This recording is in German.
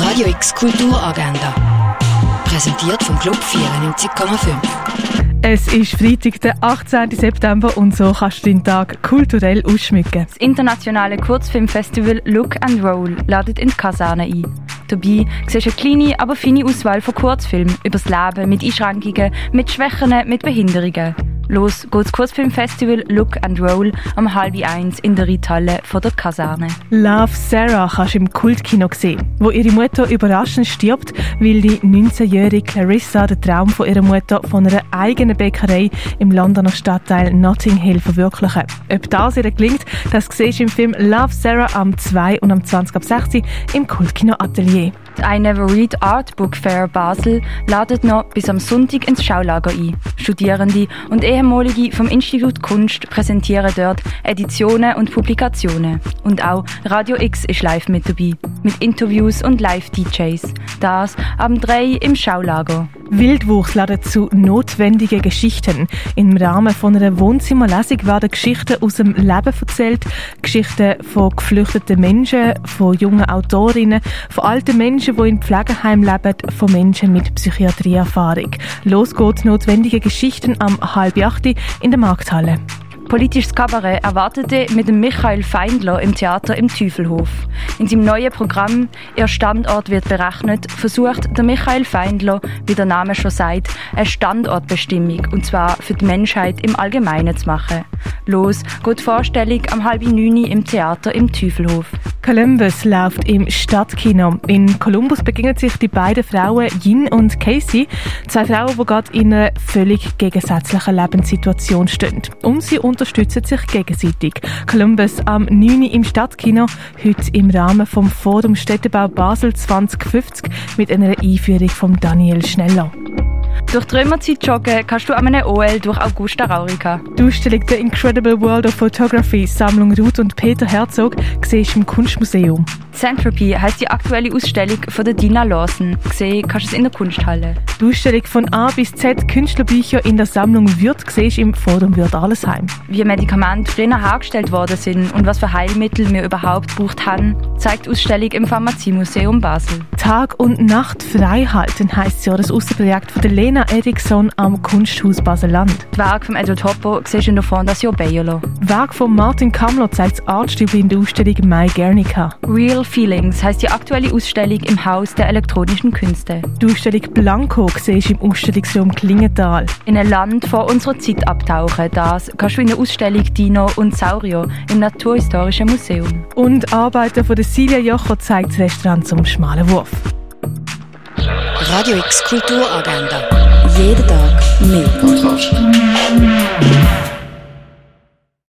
Radio X Kulturagenda. Präsentiert vom Club 94,5. Es ist Freitag, der 18. September und so kannst du deinen Tag kulturell ausschmücken. Das internationale Kurzfilmfestival Look and Roll ladet in die Kaserne ein. Dabei siehst du eine kleine, aber feine Auswahl von Kurzfilmen über das Leben mit Einschränkungen, mit Schwächen, mit Behinderungen. Los geht das Kurzfilmfestival Look and Roll am halb eins in der Reithalle von der Kaserne. Love Sarah kannst du im Kultkino sehen, wo ihre Mutter überraschend stirbt, weil die 19-jährige Clarissa den Traum von ihrer Mutter von einer eigenen Bäckerei im Londoner Stadtteil Notting Hill verwirklichen. Ob das ihr gelingt, das siehst du im Film Love Sarah am 2 und am 20 ab 60 im Kultkino Atelier. I Never Read Art Book Fair Basel ladet noch bis am Sonntag ins Schaulager ein. Studierende und ehemalige vom Institut Kunst präsentieren dort Editionen und Publikationen. Und auch Radio X ist live mit dabei, mit Interviews und Live-DJs. Das am 3 im Schaulager. Wildwuchs laden zu notwendigen Geschichten. Im Rahmen von einer Wohnzimmerlesung werden Geschichten aus dem Leben erzählt, Geschichten von geflüchteten Menschen, von jungen Autorinnen, von alten Menschen, die in Pflegeheim leben, von Menschen mit Psychiatrieerfahrung. Los geht's notwendige Geschichten am halb acht in der Markthalle. Politisches Kabarett erwartete mit dem Michael Feindler im Theater im Tüfelhof. In seinem neuen Programm Ihr Standort wird berechnet, versucht der Michael Feindler, wie der Name schon sagt, eine Standortbestimmung, und zwar für die Menschheit im Allgemeinen zu machen. Los geht die Vorstellung am halben neun im Theater im Tüfelhof. Columbus läuft im Stadtkino. In Columbus begegnen sich die beiden Frauen Yin und Casey, zwei Frauen, die gerade in einer völlig gegensätzlichen Lebenssituation stehen. Und sie unterstützen sich gegenseitig. Columbus am 9. im Stadtkino, heute im Rahmen vom Forum Städtebau Basel 2050 mit einer Einführung von Daniel Schneller. Durch die Römerzeit joggen kannst du an einem OL durch Augusta Raurica. Die Ausstellung The Incredible World of Photography, Sammlung Ruth und Peter Herzog, siehst du im Kunstmuseum. Centropy heisst die aktuelle Ausstellung von der Dina Lawson. Gesehen kannst du es in der Kunsthalle. Die Ausstellung von A bis Z Künstlerbücher in der Sammlung Würth siehst du im Forum Würth Allesheim. Wie Medikamente früher hergestellt worden sind und was für Heilmittel wir überhaupt gebraucht haben, zeigt die Ausstellung im Pharmaziemuseum Basel. Tag und Nacht frei halten heisst ja das Außenprojekt von der Lena Eriksson am Kunsthaus Basel-Land. Das Werk von Edward Hopper siehst du in der Fondation Bayerlo. Werk von Martin Kammler zeigt das Artstübli in der Ausstellung My Guernica. Real Feelings heisst die aktuelle Ausstellung im Haus der elektronischen Künste. Die Ausstellung Blanco siehst du im Ausstellungsraum Klingenthal. In ein Land vor unserer Zeit abtauchen, das kannst du in der Ausstellung Dino und Saurier im Naturhistorischen Museum. Und Arbeiten von der Silja Jocho zeigt das Restaurant zum schmalen Wurf. Radio X Kulturagenda. Jeden Tag mehr.